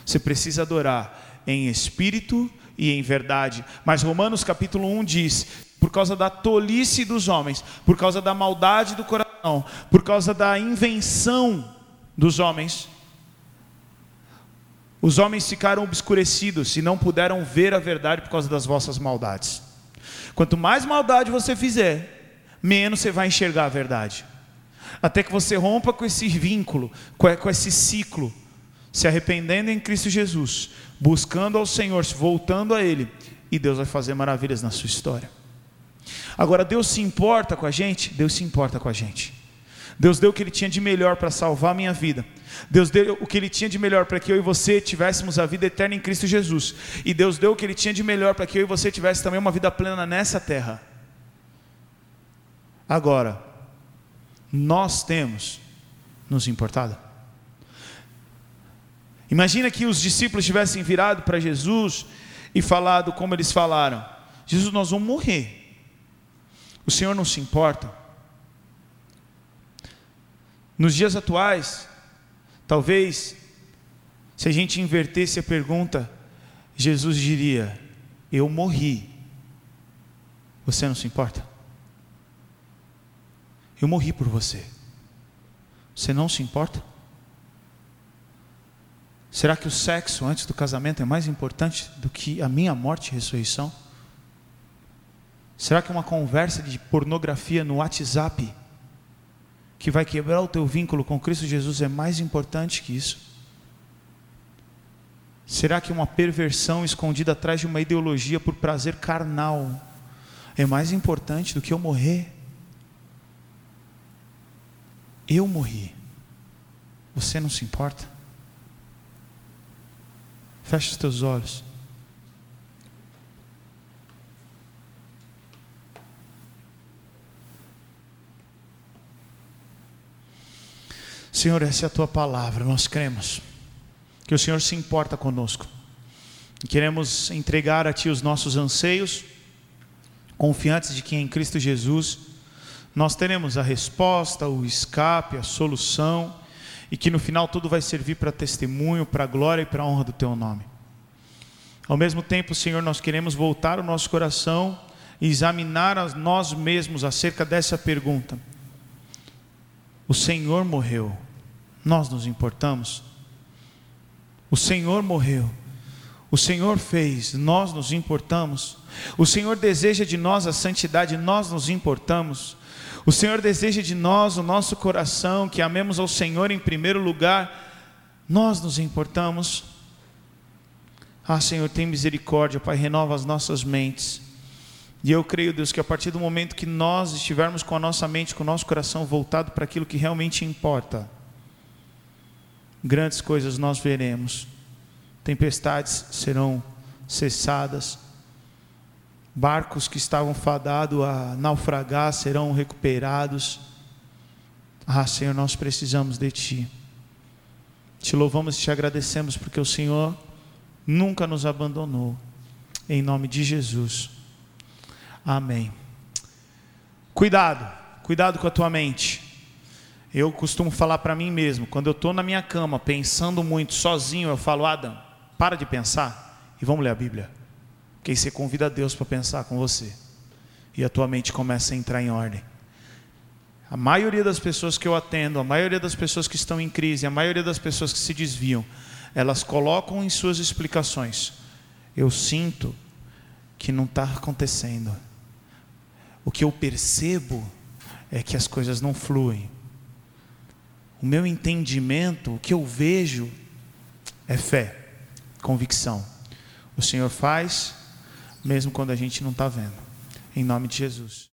Você precisa adorar em espírito e em verdade. Mas Romanos capítulo 1 diz: por causa da tolice dos homens, por causa da maldade do coração, por causa da invenção dos homens, os homens ficaram obscurecidos e não puderam ver a verdade por causa das vossas maldades. Quanto mais maldade você fizer, menos você vai enxergar a verdade. Até que você rompa com esse vínculo, com esse ciclo, se arrependendo em Cristo Jesus, buscando ao Senhor, voltando a Ele, e Deus vai fazer maravilhas na sua história. Agora, Deus se importa com a gente? Deus se importa com a gente. Deus deu o que Ele tinha de melhor para salvar a minha vida. Deus deu o que Ele tinha de melhor para que eu e você tivéssemos a vida eterna em Cristo Jesus. E Deus deu o que Ele tinha de melhor para que eu e você tivesse também uma vida plena nessa terra. Agora, nós temos nos importado? Imagina que os discípulos tivessem virado para Jesus e falado como eles falaram: Jesus, nós vamos morrer. O Senhor não se importa. Nos dias atuais, talvez, se a gente invertesse a pergunta, Jesus diria: Eu morri. Você não se importa? Eu morri por você. Você não se importa? Será que o sexo antes do casamento é mais importante do que a minha morte e ressurreição? Será que uma conversa de pornografia no WhatsApp que vai quebrar o teu vínculo com Cristo Jesus é mais importante que isso? Será que uma perversão escondida atrás de uma ideologia por prazer carnal é mais importante do que eu morrer? Eu morri. Você não se importa? Feche os teus olhos. Senhor, essa é a tua palavra, nós cremos que o Senhor se importa conosco. E queremos entregar a Ti os nossos anseios, confiantes de que em Cristo Jesus nós teremos a resposta, o escape, a solução e que no final tudo vai servir para testemunho, para a glória e para a honra do teu nome. Ao mesmo tempo, Senhor, nós queremos voltar o nosso coração e examinar a nós mesmos acerca dessa pergunta. O Senhor morreu, nós nos importamos? O Senhor morreu, o Senhor fez, nós nos importamos? O Senhor deseja de nós a santidade, nós nos importamos? O Senhor deseja de nós, o nosso coração, que amemos ao Senhor em primeiro lugar, nós nos importamos. Ah, Senhor, tem misericórdia, Pai, renova as nossas mentes. E eu creio, Deus, que a partir do momento que nós estivermos com a nossa mente, com o nosso coração voltado para aquilo que realmente importa, grandes coisas nós veremos, tempestades serão cessadas, barcos que estavam fadados a naufragar serão recuperados. Ah, Senhor, nós precisamos de Ti. Te louvamos e te agradecemos porque o Senhor nunca nos abandonou. Em nome de Jesus. Amém. Cuidado, cuidado com a tua mente. Eu costumo falar para mim mesmo, quando eu estou na minha cama pensando muito sozinho, eu falo, Adam, para de pensar e vamos ler a Bíblia. Que aí você convida Deus para pensar com você. E a tua mente começa a entrar em ordem. A maioria das pessoas que eu atendo, a maioria das pessoas que estão em crise, a maioria das pessoas que se desviam, elas colocam em suas explicações: eu sinto que não está acontecendo. O que eu percebo é que as coisas não fluem. O meu entendimento, o que eu vejo, é fé, convicção. O Senhor faz, mesmo quando a gente não está vendo. Em nome de Jesus.